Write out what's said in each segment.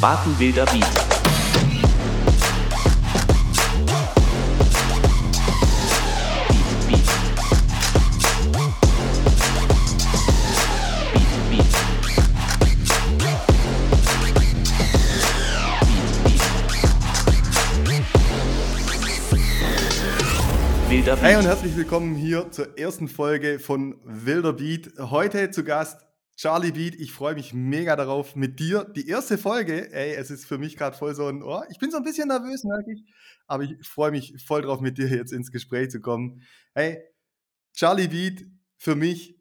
Watenwilder Beat. Beat, Beat. Beat, Beat. Beat, Beat. Wilder Beat. Hey und herzlich willkommen hier zur ersten Folge von Wilder Beat. Heute zu Gast Charlie Beat. Ich freue mich mega darauf mit dir. Die erste Folge, ey, es ist für mich gerade voll so ein, oh, ich bin so ein bisschen nervös, merke ich, aber ich freue mich voll drauf, mit dir jetzt ins Gespräch zu kommen. Hey, Charlie Beat, für mich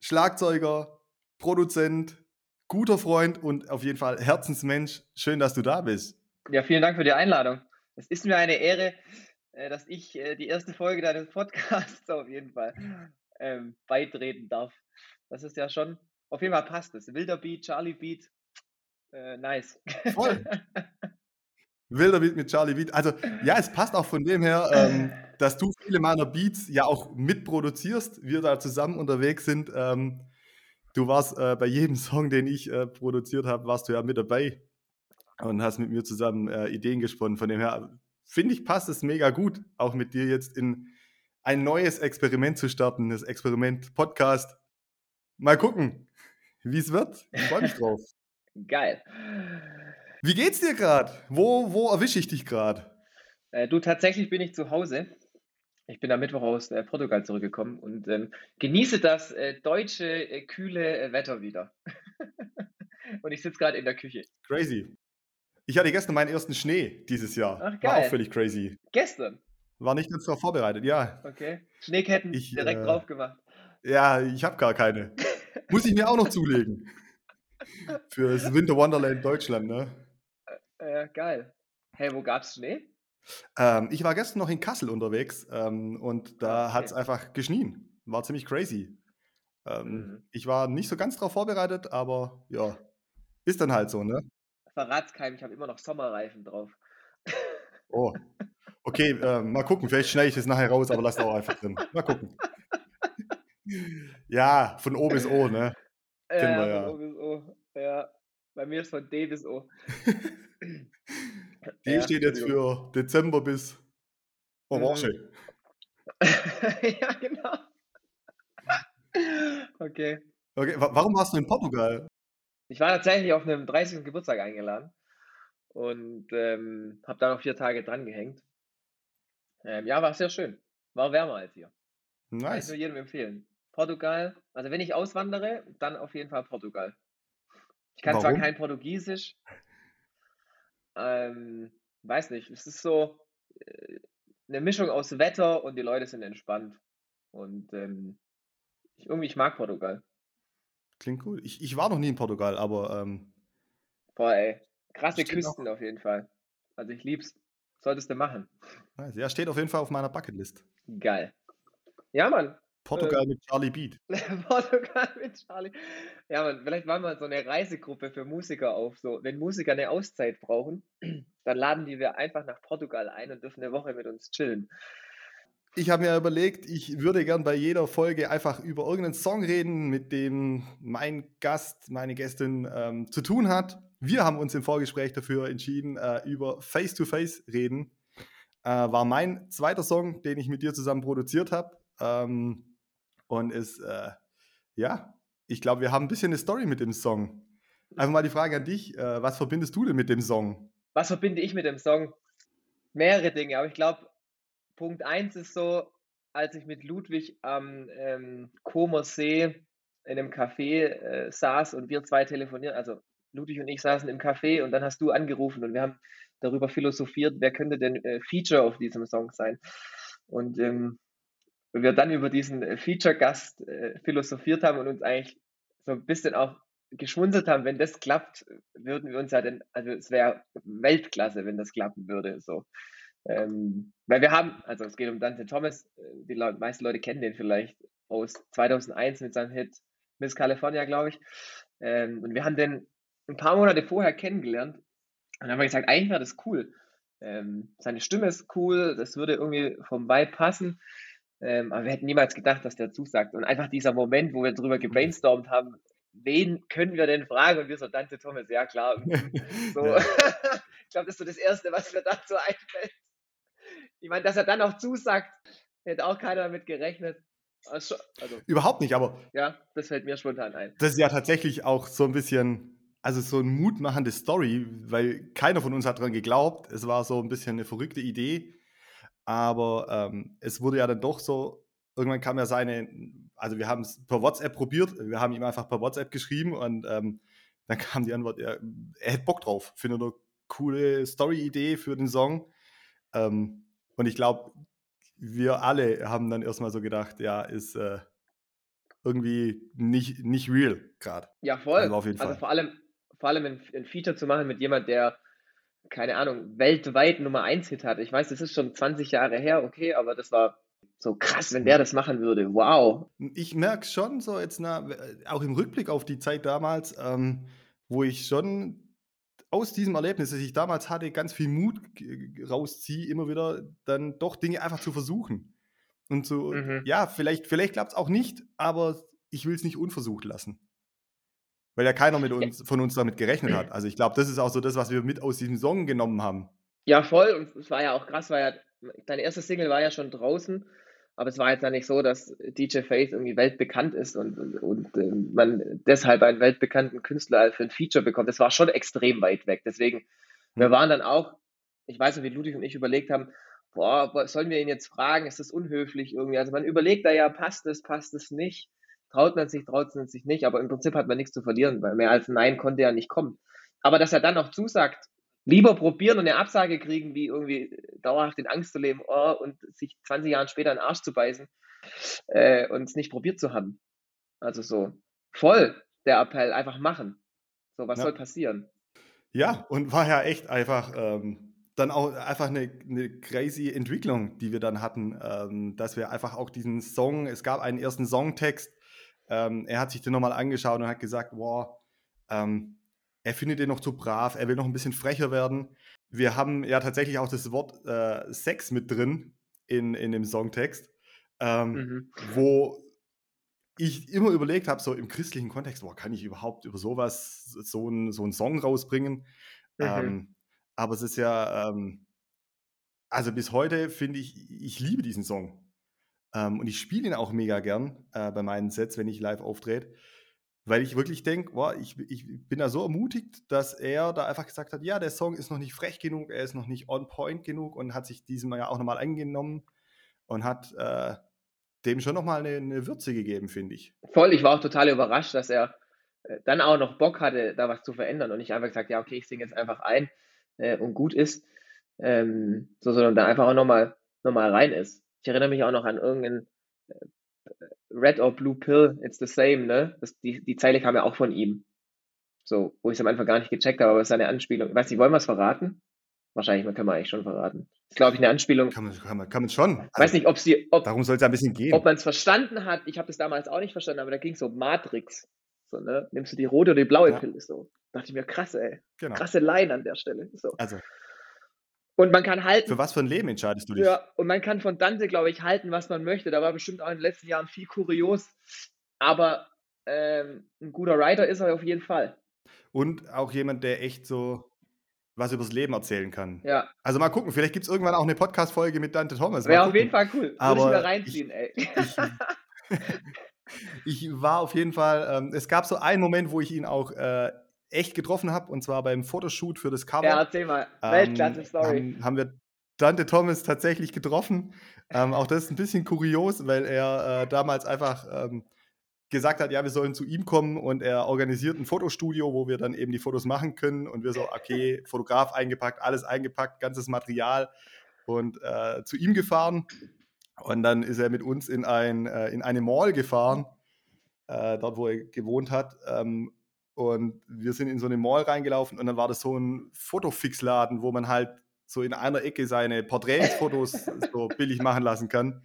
Schlagzeuger, Produzent, guter Freund und auf jeden Fall Herzensmensch. Schön, dass du da bist. Ja, vielen Dank für die Einladung. Es ist mir eine Ehre, äh, dass ich äh, die erste Folge deines Podcasts auf jeden Fall ähm, beitreten darf. Das ist ja schon, auf jeden Fall passt es. Wilder Beat, Charlie Beat, äh, nice. Voll. Wilder Beat mit Charlie Beat. Also, ja, es passt auch von dem her, ähm, dass du viele meiner Beats ja auch mitproduzierst, wir da zusammen unterwegs sind. Ähm, du warst äh, bei jedem Song, den ich äh, produziert habe, warst du ja mit dabei und hast mit mir zusammen äh, Ideen gesponnen. Von dem her finde ich, passt es mega gut, auch mit dir jetzt in ein neues Experiment zu starten, das Experiment Podcast. Mal gucken, wie es wird. Ich freue mich drauf. Geil. Wie geht's dir gerade? Wo, wo erwische ich dich gerade? Äh, du, tatsächlich bin ich zu Hause. Ich bin am Mittwoch aus äh, Portugal zurückgekommen und ähm, genieße das äh, deutsche, äh, kühle äh, Wetter wieder. und ich sitze gerade in der Küche. Crazy. Ich hatte gestern meinen ersten Schnee dieses Jahr. Ach, War auch geil. völlig crazy. Gestern. War nicht ganz darauf vorbereitet, ja. Okay. Schneeketten Ich, direkt äh, drauf gemacht. Ja, ich habe gar keine. Muss ich mir auch noch zulegen. Für das Winter Wonderland Deutschland, ne? Äh, geil. Hey, wo gab's Schnee? Ähm, ich war gestern noch in Kassel unterwegs ähm, und da Ah, hat es okay. einfach geschnien. War ziemlich crazy. Ähm, Mhm. Ich war nicht so ganz darauf vorbereitet, aber ja, ist dann halt so, ne? Verrat's keinem, ich habe immer noch Sommerreifen drauf. Oh. Okay, ähm, mal gucken, vielleicht schneide ich das nachher raus, aber lass auch einfach drin. Mal gucken. Ja, von O bis O, ne? Kennen wir von ja. O bis O. Ja, bei mir ist von D bis O. Die Ja, steht jetzt für Dezember bis Orange. ja, genau. Okay. Okay, wa warum warst du in Portugal? Ich war tatsächlich auf einem 30. Geburtstag eingeladen und ähm, habe da noch vier Tage dran gehängt. Ähm, ja, war sehr schön. War wärmer als hier. Kann ich Nice. nur jedem empfehlen. Portugal, also wenn ich auswandere, dann auf jeden Fall Portugal. Ich kann zwar Warum? kein Portugiesisch, ähm, weiß nicht, es ist so äh, eine Mischung aus Wetter und die Leute sind entspannt. Und ähm, ich, irgendwie, ich mag Portugal. Klingt cool. Ich, ich war noch nie in Portugal, aber ähm, Boah, ey, krasse Küsten auf jeden Fall. Also ich lieb's. Solltest du machen. nice. ja, steht auf jeden Fall auf meiner Bucketlist. Geil. Ja, Mann. Portugal mit Charlie Beat. Portugal mit Charlie. Ja, Mann, vielleicht machen wir so eine Reisegruppe für Musiker auf. So, wenn Musiker eine Auszeit brauchen, dann laden die wir einfach nach Portugal ein und dürfen eine Woche mit uns chillen. Ich habe mir überlegt, ich würde gern bei jeder Folge einfach über irgendeinen Song reden, mit dem mein Gast, meine Gästin ähm, zu tun hat. Wir haben uns im Vorgespräch dafür entschieden, äh, über Face to Face reden. Äh, war mein zweiter Song, den ich mit dir zusammen produziert habe. Ähm, und ist, äh, ja, ich glaube, wir haben ein bisschen eine Story mit dem Song. Einfach mal die Frage an dich, äh, was verbindest du denn mit dem Song? Was verbinde ich mit dem Song? Mehrere Dinge, aber ich glaube, Punkt 1 ist so, als ich mit Ludwig am ähm, Comer See in einem Café äh, saß und wir zwei telefonieren, also Ludwig und ich saßen im Café und dann hast du angerufen und wir haben darüber philosophiert, wer könnte denn äh, Feature auf diesem Song sein. Und ähm, wir dann über diesen äh, Feature-Gast äh, philosophiert haben und uns eigentlich so ein bisschen auch geschmunzelt haben, wenn das klappt, würden wir uns ja denn, also es wäre Weltklasse, wenn das klappen würde. So. Ähm, weil wir haben, also es geht um Dante Thomas, äh, die Leute, meisten Leute kennen den vielleicht aus 2001 mit seinem Hit Miss California, glaube ich. Ähm, und wir haben den ein paar Monate vorher kennengelernt und dann haben gesagt, eigentlich wäre das cool. Ähm, seine Stimme ist cool, das würde irgendwie vom Vibe passen. Ähm, aber wir hätten niemals gedacht, dass der zusagt. Und einfach dieser Moment, wo wir drüber gebrainstormt haben, wen können wir denn fragen? Und wir so, Dante Thomas, ja klar. So. Ja. ich glaube, das ist so das Erste, was mir dazu einfällt. Ich meine, dass er dann auch zusagt, hätte auch keiner damit gerechnet. Also, also, Überhaupt nicht, aber ja, das fällt mir spontan ein. das ist ja tatsächlich auch so ein bisschen, also so eine mutmachende Story, weil keiner von uns hat dran geglaubt. Es war so ein bisschen eine verrückte Idee, aber ähm, es wurde ja dann doch so, irgendwann kam ja seine, also wir haben es per WhatsApp probiert, wir haben ihm einfach per WhatsApp geschrieben und ähm, dann kam die Antwort, er, er hätte Bock drauf, findet eine coole Story-Idee für den Song. Ähm, und ich glaube, wir alle haben dann erstmal so gedacht, ja, ist äh, irgendwie nicht, nicht real gerade. Ja, voll. Also auf jeden Also Fall. vor allem, vor allem ein, ein Feature zu machen mit jemand, der, keine Ahnung, weltweit Nummer 1 Hit hat. Ich weiß, das ist schon 20 Jahre her, okay, aber das war so krass, wenn der das machen würde. Wow. Ich merke schon so jetzt, na, auch im Rückblick auf die Zeit damals, ähm, wo ich schon aus diesem Erlebnis, das ich damals hatte, ganz viel Mut rausziehe, immer wieder dann doch Dinge einfach zu versuchen. Und so, Mhm. ja, vielleicht, vielleicht klappt es auch nicht, aber ich will es nicht unversucht lassen. Weil ja keiner mit uns, von uns damit gerechnet hat. Also ich glaube, das ist auch so das, was wir mit aus diesem Song genommen haben. Ja, voll. Und es war ja auch krass, weil ja, deine erste Single war ja schon draußen, aber es war jetzt ja nicht so, dass DJ Faith irgendwie weltbekannt ist und, und, und ähm, man deshalb einen weltbekannten Künstler für ein Feature bekommt. Das war schon extrem weit weg. Deswegen, wir waren dann auch, ich weiß nicht, wie Ludwig und ich überlegt haben, boah, sollen wir ihn jetzt fragen? Ist das unhöflich irgendwie? Also man überlegt da ja, passt es, passt es nicht? Traut man sich, traut man sich nicht, aber im Prinzip hat man nichts zu verlieren, weil mehr als Nein konnte ja nicht kommen. Aber dass er dann noch zusagt, lieber probieren und eine Absage kriegen, wie irgendwie dauerhaft in Angst zu leben oh, und sich 20 Jahre später in den Arsch zu beißen äh, und es nicht probiert zu haben. Also so voll der Appell, einfach machen. So, was Ja. soll passieren? Ja, und war ja echt einfach ähm, dann auch einfach eine, eine crazy Entwicklung, die wir dann hatten, ähm, dass wir einfach auch diesen Song, es gab einen ersten Songtext, ähm, er hat sich den nochmal angeschaut und hat gesagt, wow, ähm, er findet den noch zu brav, er will noch ein bisschen frecher werden. Wir haben ja tatsächlich auch das Wort äh, Sex mit drin in, in dem Songtext, ähm, Mhm. wo ich immer überlegt habe, so im christlichen Kontext, boah, kann ich überhaupt über sowas, so einen so einen Song rausbringen? Mhm. Ähm, aber es ist ja, ähm, also bis heute finde ich, ich liebe diesen Song. Ähm, und ich spiele ihn auch mega gern äh, bei meinen Sets, wenn ich live auftrete, weil ich wirklich denke, boah, ich, ich bin da so ermutigt, dass er da einfach gesagt hat, ja, der Song ist noch nicht frech genug, er ist noch nicht on point genug und hat sich diesem ja auch nochmal angenommen und hat äh, dem schon nochmal eine, eine Würze gegeben, finde ich. Voll, ich war auch total überrascht, dass er äh, dann auch noch Bock hatte, da was zu verändern und nicht einfach gesagt, ja, okay, ich singe jetzt einfach ein äh, und gut ist, ähm, so, sondern da einfach auch nochmal noch mal rein ist. Ich erinnere mich auch noch an irgendeinen äh, Red or Blue Pill, it's the same, ne? Das, die, die Zeile kam ja auch von ihm. So, wo ich es am Anfang gar nicht gecheckt habe, aber es ist eine Anspielung. Ich weiß nicht, wollen wir es verraten? Wahrscheinlich, man kann man eigentlich schon verraten. ist, glaube ich, eine Anspielung. Kann man, kann man, kann man schon. Ich weiß nicht, ob sie, ob, Darum soll es ein bisschen gehen. ob man es verstanden hat. Ich habe das damals auch nicht verstanden, aber da ging es um Matrix. So, ne? Nimmst du die rote oder die blaue Ja. Pille? So. Dachte ich mir, krass, ey. genau. Krasse Line an der Stelle. So. Also, Und man kann halten. für was für ein Leben entscheidest du dich? Ja, und man kann von Dante, glaube ich, halten, was man möchte. Da war bestimmt auch in den letzten Jahren viel kurios. Aber ähm, ein guter Writer ist er auf jeden Fall. Und auch jemand, der echt so was übers Leben erzählen kann. Ja, Also mal gucken, vielleicht gibt es irgendwann auch eine Podcast-Folge mit Dante Thomas. Wäre auf jeden Fall cool. Würde ich Aber mir reinziehen, ey. Ich war auf jeden Fall, ähm, es gab so einen Moment, wo ich ihn auch äh, echt getroffen habe, und zwar beim Fotoshoot für das Cover. ja, erzähl mal. Ähm, Weltklasse-Story. Haben, haben wir Dante Thomas tatsächlich getroffen. Ähm, auch das ist ein bisschen kurios, weil er äh, damals einfach ähm, gesagt hat, ja, wir sollen zu ihm kommen und er organisiert ein Fotostudio, wo wir dann eben die Fotos machen können und wir so, okay, Fotograf eingepackt, alles eingepackt, ganzes Material und äh, zu ihm gefahren und dann ist er mit uns in, ein, äh, in eine Mall gefahren, äh, dort wo er gewohnt hat ähm, und wir sind in so eine Mall reingelaufen und dann war das so ein Fotofixladen, wo man halt so in einer Ecke seine Porträtfotos so billig machen lassen kann.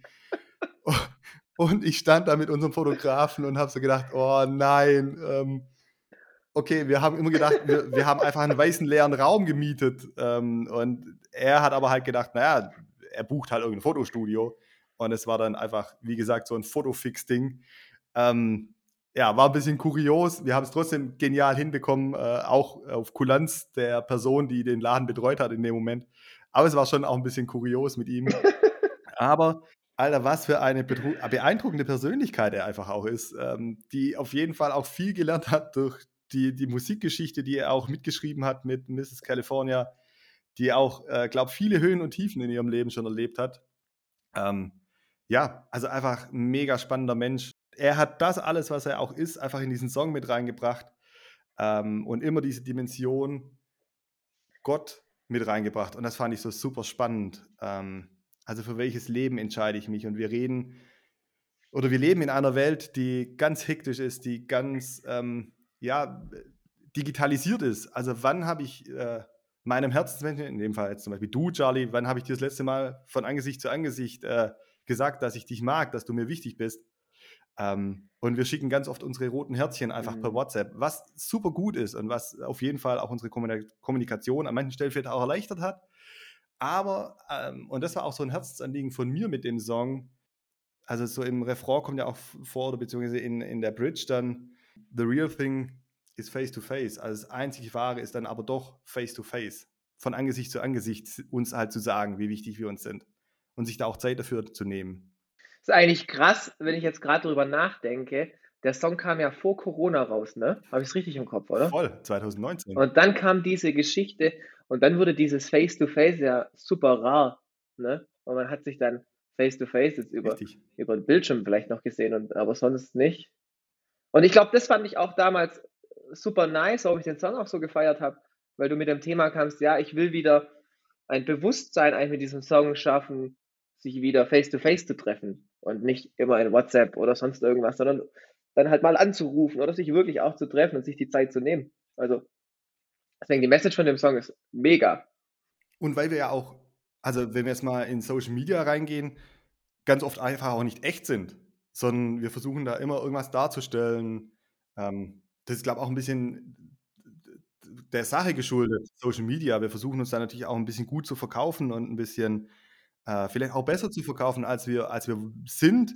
Und ich stand da mit unserem Fotografen und habe so gedacht, oh nein, ähm, okay, wir haben immer gedacht, wir, wir haben einfach einen weißen leeren Raum gemietet. Ähm, und er hat aber halt gedacht, naja, er bucht halt irgendein Fotostudio. Und es war dann einfach, wie gesagt, so ein Fotofix-Ding. Ähm, ja, war ein bisschen kurios. Wir haben es trotzdem genial hinbekommen, äh, auch auf Kulanz der Person, die den Laden betreut hat in dem Moment. Aber es war schon auch ein bisschen kurios mit ihm. Aber, Alter, was für eine beeindruckende Persönlichkeit er einfach auch ist, ähm, die auf jeden Fall auch viel gelernt hat durch die, die Musikgeschichte, die er auch mitgeschrieben hat mit Mrs. California, die auch, äh, glaube viele Höhen und Tiefen in ihrem Leben schon erlebt hat. Ähm, ja, also einfach ein mega spannender Mensch. Er hat das alles, was er auch ist, einfach in diesen Song mit reingebracht ähm, und immer diese Dimension Gott mit reingebracht. Und das fand ich so super spannend. Ähm, also für welches Leben entscheide ich mich? Und wir reden oder wir leben in einer Welt, die ganz hektisch ist, die ganz ähm, ja, digitalisiert ist. Also wann habe ich äh, meinem Herzensmenschen, in dem Fall jetzt zum Beispiel du, Charlie, wann habe ich dir das letzte Mal von Angesicht zu Angesicht äh, gesagt, dass ich dich mag, dass du mir wichtig bist? Ähm, und wir schicken ganz oft unsere roten Herzchen einfach mhm. per WhatsApp, was super gut ist und was auf jeden Fall auch unsere Kommunikation an manchen Stellen vielleicht auch erleichtert hat. Aber, ähm, und das war auch so ein Herzensanliegen von mir mit dem Song, also so im Refrain kommt ja auch vor, oder beziehungsweise in, in der Bridge dann, the real thing is face to face. Also das einzige Wahre ist dann aber doch face to face. Von Angesicht zu Angesicht uns halt zu sagen, wie wichtig wir uns sind. Und sich da auch Zeit dafür zu nehmen. Das ist eigentlich krass, wenn ich jetzt gerade drüber nachdenke. Der Song kam ja vor Corona raus, ne? Habe ich es richtig im Kopf, oder? Voll, 2019. Und dann kam diese Geschichte und dann wurde dieses Face-to-Face -face ja super rar, ne? Und man hat sich dann Face-to-Face -face jetzt über, über den Bildschirm vielleicht noch gesehen, und, aber sonst nicht. Und ich glaube, das fand ich auch damals super nice, warum ich den Song auch so gefeiert habe, weil du mit dem Thema kamst, ja, ich will wieder ein Bewusstsein eigentlich mit diesem Song schaffen, sich wieder face-to-face -face zu treffen und nicht immer in WhatsApp oder sonst irgendwas, sondern dann halt mal anzurufen oder sich wirklich auch zu treffen und sich die Zeit zu nehmen. Also, deswegen die Message von dem Song ist mega. Und weil wir ja auch, also wenn wir jetzt mal in Social Media reingehen, ganz oft einfach auch nicht echt sind sondern wir versuchen da immer irgendwas darzustellen. Ähm, das ist, glaube ich, auch ein bisschen der Sache geschuldet, Social Media. Wir versuchen uns da natürlich auch ein bisschen gut zu verkaufen und ein bisschen äh, vielleicht auch besser zu verkaufen, als wir, als wir sind,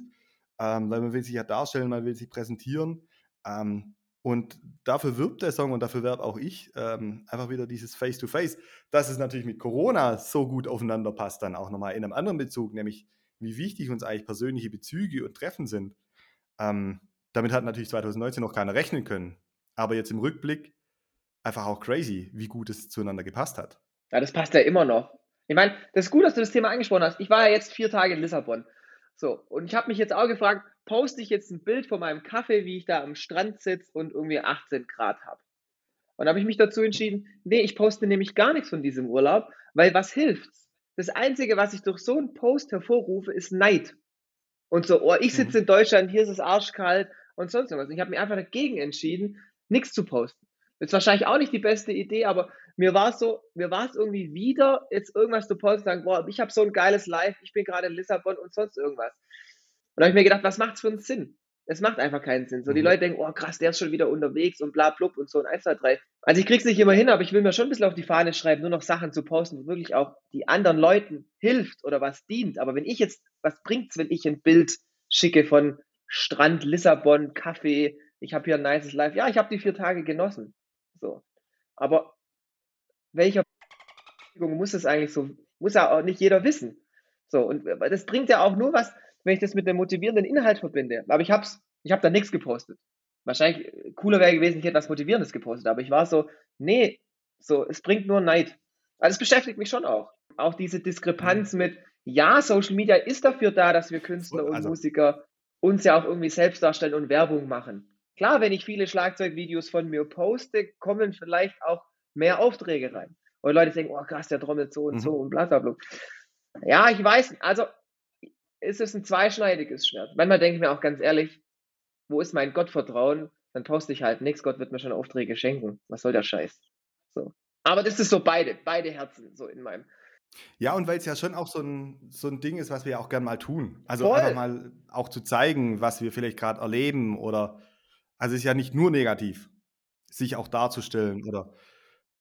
ähm, weil man will sich ja darstellen, man will sich präsentieren. Ähm, und dafür wirbt der Song und dafür werbe auch ich ähm, einfach wieder dieses Face-to-Face. -face. Dass es natürlich mit Corona so gut aufeinander passt, dann auch nochmal in einem anderen Bezug, nämlich wie wichtig uns eigentlich persönliche Bezüge und Treffen sind. Ähm, damit hat natürlich 2019 noch keiner rechnen können. Aber jetzt im Rückblick einfach auch crazy, wie gut es zueinander gepasst hat. Ja, das passt ja immer noch. Ich meine, das ist gut, dass du das Thema angesprochen hast. Ich war ja jetzt vier Tage in Lissabon. So, und ich habe mich jetzt auch gefragt, poste ich jetzt ein Bild von meinem Kaffee, wie ich da am Strand sitze und irgendwie 18 Grad habe. Und habe ich mich dazu entschieden, nee, ich poste nämlich gar nichts von diesem Urlaub, weil was hilft's? Das Einzige, was ich durch so einen Post hervorrufe, ist Neid. Und so, oh, ich sitze mhm. in Deutschland, hier ist es arschkalt und sonst irgendwas. Ich habe mich einfach dagegen entschieden, nichts zu posten. Ist wahrscheinlich auch nicht die beste Idee, aber mir war es so, mir war es irgendwie wieder, jetzt irgendwas zu posten, sagen, boah, ich habe so ein geiles Live, ich bin gerade in Lissabon und sonst irgendwas. Und da habe ich mir gedacht, was macht es für einen Sinn? Es macht einfach keinen Sinn. So, die mhm. Leute denken, oh krass, der ist schon wieder unterwegs und bla blub und so und 1, 2, 3. Also ich krieg's nicht immer hin, aber ich will mir schon ein bisschen auf die Fahne schreiben, nur noch Sachen zu posten, die wirklich auch die anderen Leuten hilft oder was dient. Aber wenn ich jetzt, was bringt's, wenn ich ein Bild schicke von Strand, Lissabon, Kaffee, ich habe hier ein nices Live. Ja, ich habe die vier Tage genossen. So. Aber welcher muss das eigentlich so, muss ja auch nicht jeder wissen. So, und das bringt ja auch nur was, wenn ich das mit einem motivierenden Inhalt verbinde. Aber ich habe ich hab da nichts gepostet. Wahrscheinlich äh, cooler wäre gewesen, ich hätte was Motivierendes gepostet. Aber ich war so, nee, so, es bringt nur Neid. Also es beschäftigt mich schon auch. Auch diese Diskrepanz mhm. mit, ja, Social Media ist dafür da, dass wir Künstler und also, Musiker uns ja auch irgendwie selbst darstellen und Werbung machen. Klar, wenn ich viele Schlagzeugvideos von mir poste, kommen vielleicht auch mehr Aufträge rein. Und Leute denken, oh krass, der trommelt so und mhm. so und bla bla bla. Ja, ich weiß, also ist es ein zweischneidiges Schwert. Manchmal denke ich mir auch ganz ehrlich, wo ist mein Gottvertrauen? Dann poste ich halt nichts, Gott wird mir schon Aufträge schenken. Was soll der Scheiß? So. Aber das ist so beide, beide Herzen so in meinem. Ja, und weil es ja schon auch so ein, so ein Ding ist, was wir ja auch gerne mal tun. Also Voll. einfach mal auch zu zeigen, was wir vielleicht gerade erleben oder, also ist ja nicht nur negativ, sich auch darzustellen oder,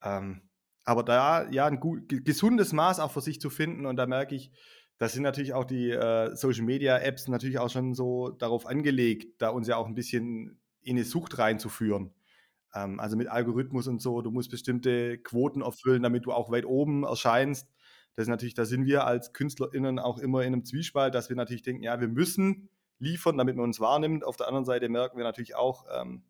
ähm, aber da ja ein gut, gesundes Maß auch für sich zu finden und da merke ich, das sind natürlich auch die äh, Social Media Apps natürlich auch schon so darauf angelegt, da uns ja auch ein bisschen in eine Sucht reinzuführen. Ähm, also mit Algorithmus und so, du musst bestimmte Quoten erfüllen, damit du auch weit oben erscheinst. Das ist natürlich, da sind wir als KünstlerInnen auch immer in einem Zwiespalt, dass wir natürlich denken, ja, wir müssen liefern, damit man uns wahrnimmt. Auf der anderen Seite merken wir natürlich auch, ähm,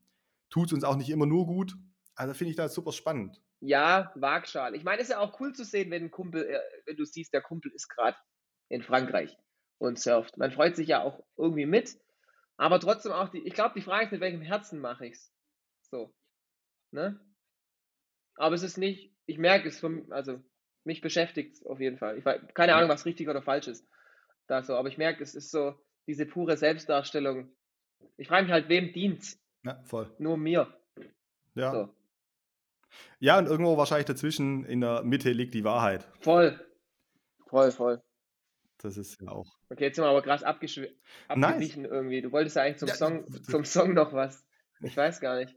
tut es uns auch nicht immer nur gut. Also finde ich das super spannend. Ja, Waagschal. Ich meine, es ist ja auch cool zu sehen, wenn ein Kumpel, äh, wenn du siehst, der Kumpel ist gerade in Frankreich und surft. Man freut sich ja auch irgendwie mit, aber trotzdem auch die, ich glaube, die Frage ist, mit welchem Herzen mache ich es? So. Ne? Aber es ist nicht, ich merke es, vom, also mich beschäftigt es auf jeden Fall. Ich weiß, keine Ahnung, was richtig oder falsch ist. Da so, aber ich merke, es ist so diese pure Selbstdarstellung. Ich frage mich halt, wem dient Ja, voll. Nur mir. Ja. So. Ja, und irgendwo wahrscheinlich dazwischen in der Mitte liegt die Wahrheit. Voll. Voll, voll. Das ist ja auch. Okay, jetzt sind wir aber krass abgeschw abgewichen irgendwie. Du wolltest ja eigentlich zum, Ja, Song, zum Song noch was. Ich weiß gar nicht.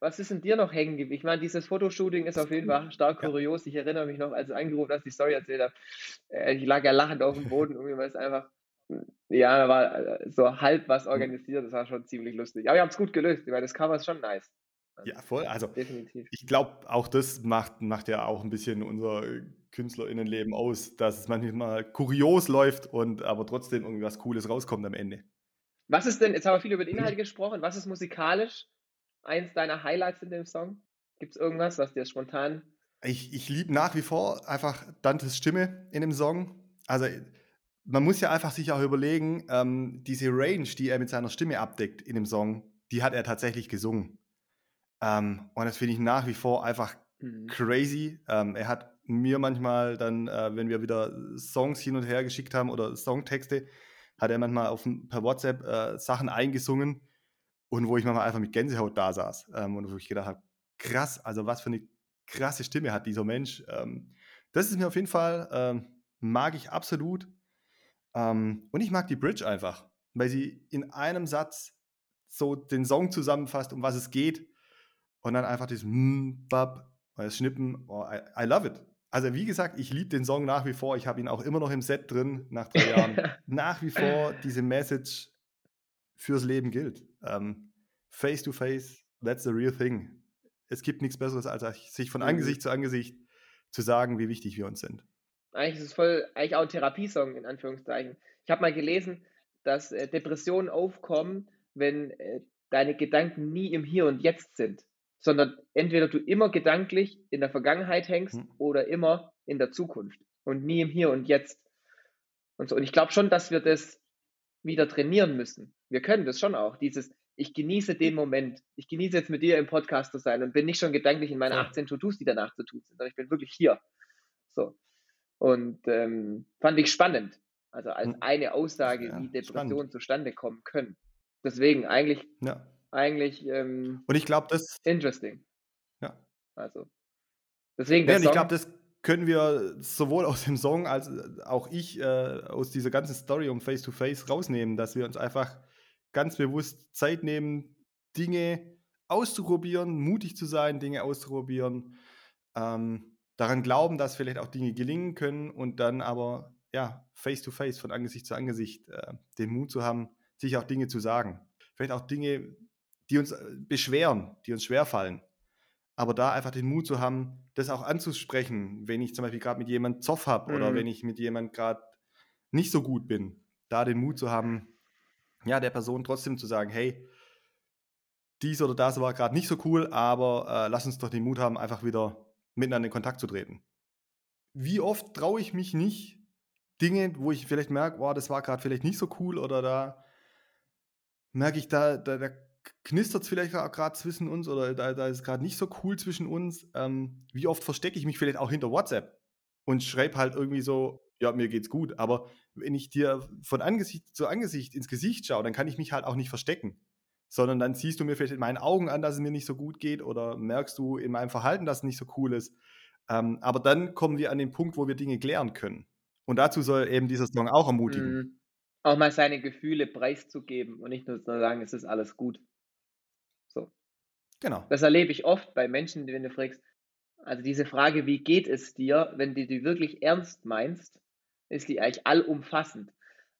Was ist in dir noch hängen geblieben? Ich meine, dieses Fotoshooting ist auf jeden Fall stark Ja. kurios. Ich erinnere mich noch, als du angerufen hast, die Story erzählt hast. Äh, Ich lag ja lachend auf dem Boden, irgendwie, weil es einfach, ja, da war äh, so halb was organisiert. Das war schon ziemlich lustig. Aber wir haben es gut gelöst. Meine, das Cover ist schon nice. Ja, voll. Also Definitiv. ich glaube, auch das macht, macht ja auch ein bisschen unser KünstlerInnenleben aus, dass es manchmal kurios läuft und aber trotzdem irgendwie was Cooles rauskommt am Ende. Was ist denn, jetzt haben wir viel über den Inhalt gesprochen, was ist musikalisch eins deiner Highlights in dem Song? Gibt es irgendwas, was dir spontan. Ich, ich liebe nach wie vor einfach Dantes Stimme in dem Song. Also man muss ja einfach sich auch überlegen, ähm, diese Range, die er mit seiner Stimme abdeckt in dem Song, die hat er tatsächlich gesungen. Ähm, und das finde ich nach wie vor einfach Mhm. crazy. Ähm, er hat mir manchmal dann, äh, wenn wir wieder Songs hin und her geschickt haben oder Songtexte, hat er manchmal auf, per WhatsApp äh, Sachen eingesungen und wo ich manchmal einfach mit Gänsehaut da saß ähm, und wo ich gedacht habe, krass, also was für eine krasse Stimme hat dieser Mensch. Ähm, das ist mir auf jeden Fall, ähm, mag ich absolut. Ähm, und ich mag die Bridge einfach, weil sie in einem Satz so den Song zusammenfasst, um was es geht. Und dann einfach das mm, bab, das Schnippen. Oh, I, I love it. Also wie gesagt, ich liebe den Song nach wie vor. Ich habe ihn auch immer noch im Set drin nach drei Jahren. nach wie vor diese Message fürs Leben gilt. Ähm, face to face, that's the real thing. Es gibt nichts Besseres, als sich von Mhm. Angesicht zu Angesicht zu sagen, wie wichtig wir uns sind. Eigentlich ist es voll, eigentlich auch ein Therapiesong in Anführungszeichen. Ich habe mal gelesen, dass äh, Depressionen aufkommen, wenn äh, deine Gedanken nie im Hier und Jetzt sind, sondern entweder du immer gedanklich in der Vergangenheit hängst Hm. oder immer in der Zukunft und nie im Hier und Jetzt. Und so. Und ich glaube schon, dass wir das wieder trainieren müssen. Wir können das schon auch. Dieses, ich genieße den Moment. Ich genieße jetzt mit dir im Podcast zu sein und bin nicht schon gedanklich in meine Voll. 18 To-Dos, die danach zu tun sind, sondern ich bin wirklich hier. So. Und ähm, fand ich spannend. Also als Hm. eine Aussage, Ja, wie Depressionen spannend. zustande kommen können. Deswegen eigentlich, Ja. eigentlich ähm, Und ich glaube, das, interesting. ja. Also deswegen Ja, und ich glaube, das können wir sowohl aus dem Song als äh, auch ich äh, aus dieser ganzen Story um Face to Face rausnehmen, dass wir uns einfach ganz bewusst Zeit nehmen, Dinge auszuprobieren, mutig zu sein, Dinge auszuprobieren, ähm, daran glauben, dass vielleicht auch Dinge gelingen können und dann aber ja Face to Face von Angesicht zu Angesicht äh, den Mut zu haben, sich auch Dinge zu sagen, vielleicht auch Dinge, die uns äh, beschweren, die uns schwerfallen aber da einfach den Mut zu haben, das auch anzusprechen, wenn ich zum Beispiel gerade mit jemandem Zoff habe oder Mhm. wenn ich mit jemandem gerade nicht so gut bin, da den Mut zu haben, ja, der Person trotzdem zu sagen, hey, dies oder das war gerade nicht so cool, aber äh, lass uns doch den Mut haben, einfach wieder miteinander in Kontakt zu treten. Wie oft traue ich mich nicht, Dinge, wo ich vielleicht merke, wow, das war gerade vielleicht nicht so cool oder da merke ich, da, da, da knistert es vielleicht gerade zwischen uns oder da, da ist gerade nicht so cool zwischen uns. Ähm, wie oft verstecke ich mich vielleicht auch hinter WhatsApp und schreibe halt irgendwie so, ja, mir geht's gut. Aber wenn ich dir von Angesicht zu Angesicht ins Gesicht schaue, dann kann ich mich halt auch nicht verstecken. Sondern dann siehst du mir vielleicht in meinen Augen an, dass es mir nicht so gut geht oder merkst du in meinem Verhalten, dass es nicht so cool ist. Ähm, aber dann kommen wir an den Punkt, wo wir Dinge klären können. Und dazu soll eben dieser Song auch ermutigen. Mhm. auch mal seine Gefühle preiszugeben und nicht nur zu sagen, es ist alles gut. So. Genau. Das erlebe ich oft bei Menschen, wenn du fragst, also diese Frage, wie geht es dir, wenn du die wirklich ernst meinst, ist die eigentlich allumfassend.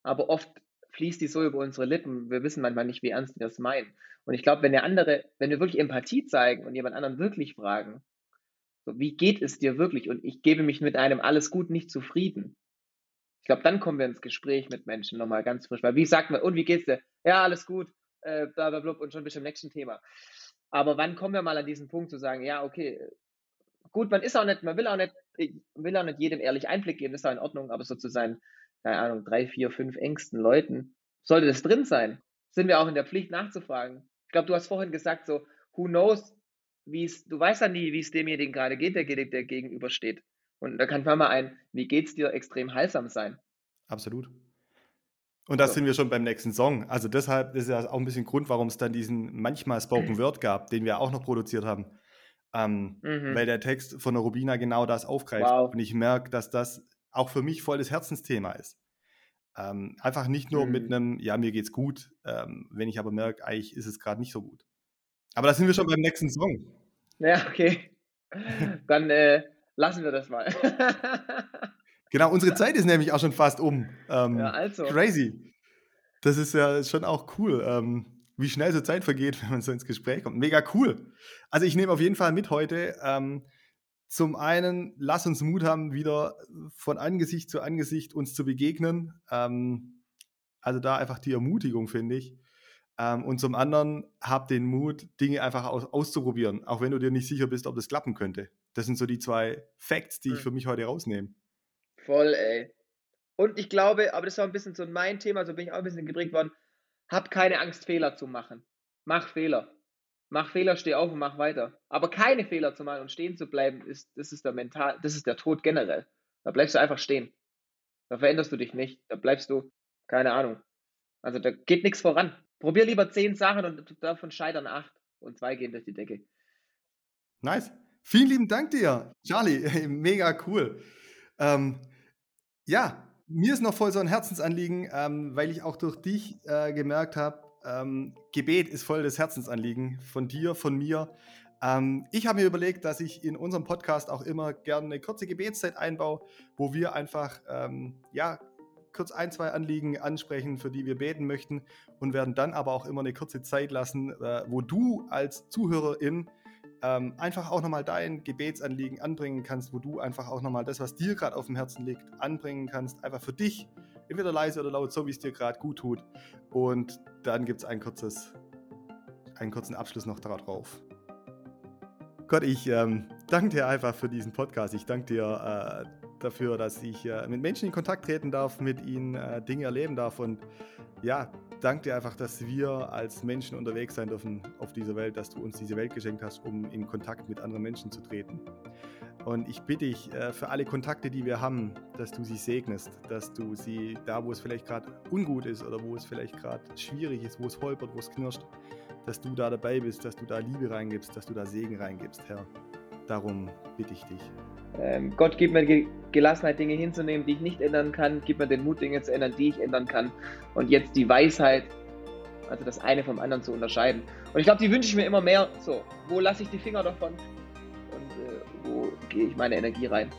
Aber oft fließt die so über unsere Lippen. Wir wissen manchmal nicht, wie ernst wir das meinen. Und ich glaube, wenn der andere, wenn wir wirklich Empathie zeigen und jemand anderen wirklich fragen, so, wie geht es dir wirklich? Und ich gebe mich mit einem alles gut nicht zufrieden. Ich glaube, dann kommen wir ins Gespräch mit Menschen nochmal ganz frisch. Weil wie sagt man, und wie geht's dir? Ja, alles gut, äh, bla, und schon bis zum nächsten Thema. Aber wann kommen wir mal an diesen Punkt zu sagen, ja, okay, gut, man ist auch nicht, man will auch nicht, will auch nicht jedem ehrlich Einblick geben, ist auch in Ordnung, aber so zu seinen, keine Ahnung, drei, vier, fünf engsten Leuten, sollte das drin sein? Sind wir auch in der Pflicht nachzufragen? Ich glaube, du hast vorhin gesagt, so, who knows, wie es, du weißt ja nie, wie es demjenigen gerade geht, der, der gegenübersteht. Und da kann mal ein, wie geht's dir, extrem heilsam sein. Absolut. Und da so. sind wir schon beim nächsten Song. Also deshalb ist ja auch ein bisschen Grund, warum es dann diesen manchmal Spoken Word gab, den wir auch noch produziert haben. Ähm, mhm. Weil der Text von der Rubina genau das aufgreift. Wow. Und ich merke, dass das auch für mich voll das Herzensthema ist. Ähm, einfach nicht nur mhm. mit einem, ja, mir geht's gut, ähm, wenn ich aber merke, eigentlich ist es gerade nicht so gut. Aber da sind wir schon beim nächsten Song. Ja, okay. Dann äh, lassen wir das mal. genau, unsere Zeit ist nämlich auch schon fast um. Ähm, ja, also. Crazy. Das ist ja schon auch cool, ähm, wie schnell so Zeit vergeht, wenn man so ins Gespräch kommt. Mega cool. Also ich nehme auf jeden Fall mit heute. Zum einen, lass uns Mut haben, wieder von Angesicht zu Angesicht uns zu begegnen. Ähm, also da einfach die Ermutigung, finde ich. Ähm, und zum anderen, hab den Mut, Dinge einfach aus, auszuprobieren, auch wenn du dir nicht sicher bist, ob das klappen könnte. Das sind so die zwei Facts, die ich hm. für mich heute rausnehme. Voll, ey. Und ich glaube, aber das war ein bisschen so mein Thema, so bin ich auch ein bisschen geprägt worden. Hab keine Angst, Fehler zu machen. Mach Fehler. Mach Fehler, steh auf und mach weiter. Aber keine Fehler zu machen und stehen zu bleiben, ist, das ist der mental, das ist der Tod generell. Da bleibst du einfach stehen. Da veränderst du dich nicht. Da bleibst du, keine Ahnung. Also da geht nichts voran. Probier lieber zehn Sachen und davon scheitern acht und zwei gehen durch die Decke. Nice. Vielen lieben Dank dir, Charlie. Mega cool. Ähm, ja, mir ist noch voll so ein Herzensanliegen, ähm, weil ich auch durch dich äh, gemerkt habe, ähm, Gebet ist voll das Herzensanliegen von dir, von mir. Ähm, ich habe mir überlegt, dass ich in unserem Podcast auch immer gerne eine kurze Gebetszeit einbaue, wo wir einfach ähm, ja, kurz ein, zwei Anliegen ansprechen, für die wir beten möchten und werden dann aber auch immer eine kurze Zeit lassen, äh, wo du als Zuhörerin ähm, einfach auch nochmal dein Gebetsanliegen anbringen kannst, wo du einfach auch nochmal das, was dir gerade auf dem Herzen liegt, anbringen kannst, einfach für dich, entweder leise oder laut, so wie es dir gerade gut tut. Und dann gibt es ein einen kurzen Abschluss noch darauf. Gott, ich ähm, danke dir einfach für diesen Podcast. Ich danke dir äh, dafür, dass ich äh, mit Menschen in Kontakt treten darf, mit ihnen äh, Dinge erleben darf. Und ja, danke dir einfach, dass wir als Menschen unterwegs sein dürfen auf dieser Welt, dass du uns diese Welt geschenkt hast, um in Kontakt mit anderen Menschen zu treten. Und ich bitte dich äh, für alle Kontakte, die wir haben, dass du sie segnest, dass du sie da, wo es vielleicht gerade ungut ist oder wo es vielleicht gerade schwierig ist, wo es holpert, wo es knirscht, dass du da dabei bist, dass du da Liebe reingibst, dass du da Segen reingibst, Herr. Darum bitte ich dich. Ähm, Gott gibt mir Gelassenheit, Dinge hinzunehmen, die ich nicht ändern kann. Gib mir den Mut, Dinge zu ändern, die ich ändern kann. Und jetzt die Weisheit, also das eine vom anderen zu unterscheiden. Und ich glaube, die wünsche ich mir immer mehr. So, wo lasse ich die Finger davon? Gehe ich meine Energie rein?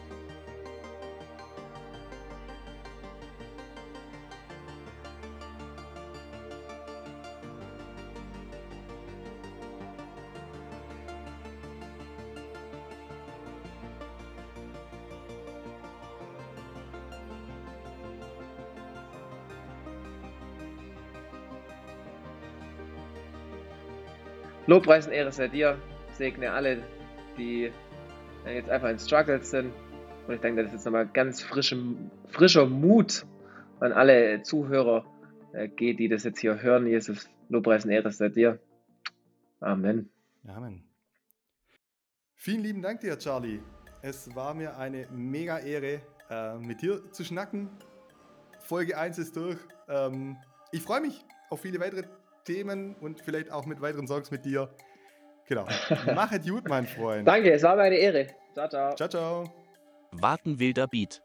Lobpreis und Ehre sei dir. Segne alle, die jetzt einfach in Struggles sind. Und ich denke, das ist jetzt nochmal ganz frischem, frischer Mut an alle Zuhörer äh, geht, die das jetzt hier hören. Jesus, Lobpreis und Ehre sei dir. Amen. Amen. Vielen lieben Dank dir, Charlie. Es war mir eine mega Ehre, äh, mit dir zu schnacken. Folge 1 ist durch. Ähm, ich freue mich auf viele weitere Themen und vielleicht auch mit weiteren Songs mit dir. Genau. Mach es gut, mein Freund. Danke, es war mir eine Ehre. Ciao, ciao. Ciao, ciao. Warten wilder Beat.